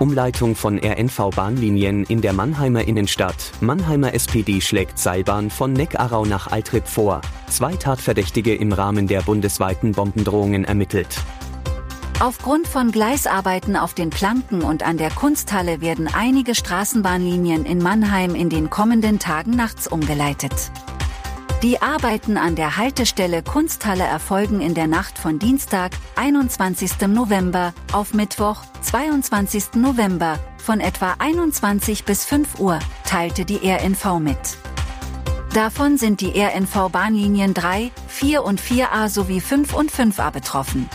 Umleitung von RNV-Bahnlinien in der Mannheimer Innenstadt. Mannheimer SPD schlägt Seilbahn von Neckarau nach Altrip vor. Zwei Tatverdächtige im Rahmen der bundesweiten Bombendrohungen ermittelt. Aufgrund von Gleisarbeiten auf den Planken und an der Kunsthalle werden einige Straßenbahnlinien in Mannheim in den kommenden Tagen nachts umgeleitet. Die Arbeiten an der Haltestelle Kunsthalle erfolgen in der Nacht von Dienstag, 21. November, auf Mittwoch, 22. November, von etwa 21 bis 5 Uhr, teilte die RNV mit. Davon sind die RNV-Bahnlinien 3, 4 und 4a sowie 5 und 5a betroffen.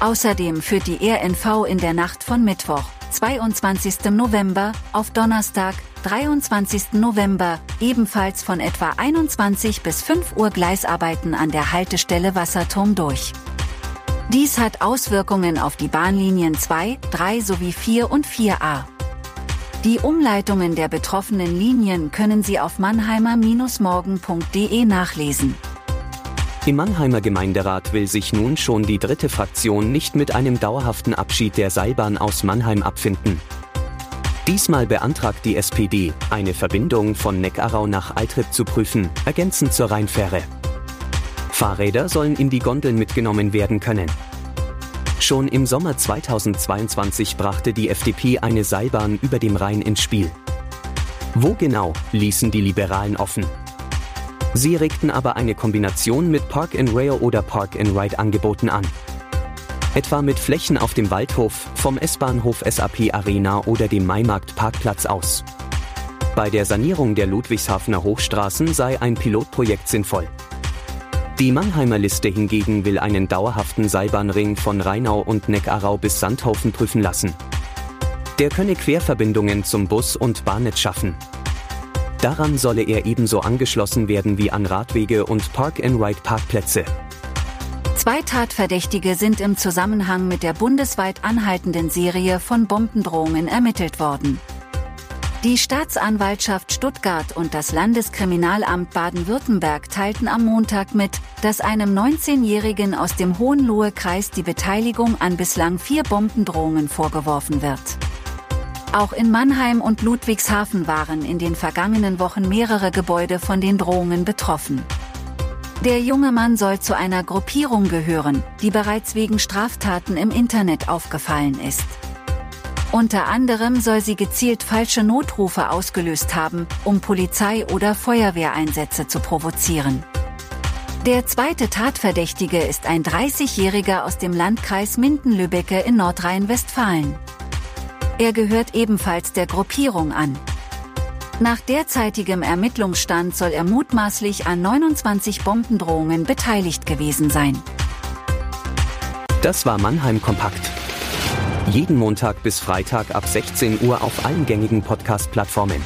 Außerdem führt die RNV in der Nacht von Mittwoch, 22. November, auf Donnerstag, 23. November, ebenfalls von etwa 21 bis 5 Uhr Gleisarbeiten an der Haltestelle Wasserturm durch. Dies hat Auswirkungen auf die Bahnlinien 2, 3 sowie 4 und 4a. Die Umleitungen der betroffenen Linien können Sie auf mannheimer-morgen.de nachlesen. Im Mannheimer Gemeinderat will sich nun schon die dritte Fraktion nicht mit einem dauerhaften Abschied der Seilbahn aus Mannheim abfinden. Diesmal beantragt die SPD, eine Verbindung von Neckarau nach Altrip zu prüfen, ergänzend zur Rheinfähre. Fahrräder sollen in die Gondeln mitgenommen werden können. Schon im Sommer 2022 brachte die FDP eine Seilbahn über dem Rhein ins Spiel. Wo genau, ließen die Liberalen offen. Sie regten aber eine Kombination mit Park and Rail oder Park and Ride Angeboten an. Etwa mit Flächen auf dem Waldhof, vom S-Bahnhof SAP Arena oder dem Maimarkt Parkplatz aus. Bei der Sanierung der Ludwigshafener Hochstraßen sei ein Pilotprojekt sinnvoll. Die Mannheimer Liste hingegen will einen dauerhaften Seilbahnring von Rheinau und Neckarau bis Sandhaufen prüfen lassen. Der könne Querverbindungen zum Bus- und Bahnnetz schaffen. Daran solle er ebenso angeschlossen werden wie an Radwege und Park-and-Ride-Parkplätze. Zwei Tatverdächtige sind im Zusammenhang mit der bundesweit anhaltenden Serie von Bombendrohungen ermittelt worden. Die Staatsanwaltschaft Stuttgart und das Landeskriminalamt Baden-Württemberg teilten am Montag mit, dass einem 19-Jährigen aus dem Hohenlohe-Kreis die Beteiligung an bislang vier Bombendrohungen vorgeworfen wird. Auch in Mannheim und Ludwigshafen waren in den vergangenen Wochen mehrere Gebäude von den Drohungen betroffen. Der junge Mann soll zu einer Gruppierung gehören, die bereits wegen Straftaten im Internet aufgefallen ist. Unter anderem soll sie gezielt falsche Notrufe ausgelöst haben, um Polizei- oder Feuerwehreinsätze zu provozieren. Der zweite Tatverdächtige ist ein 30-Jähriger aus dem Landkreis Minden-Lübbecke in Nordrhein-Westfalen. Er gehört ebenfalls der Gruppierung an. Nach derzeitigem Ermittlungsstand soll er mutmaßlich an 29 Bombendrohungen beteiligt gewesen sein. Das war Mannheim Kompakt. Jeden Montag bis Freitag ab 16 Uhr auf allen gängigen Podcast-Plattformen.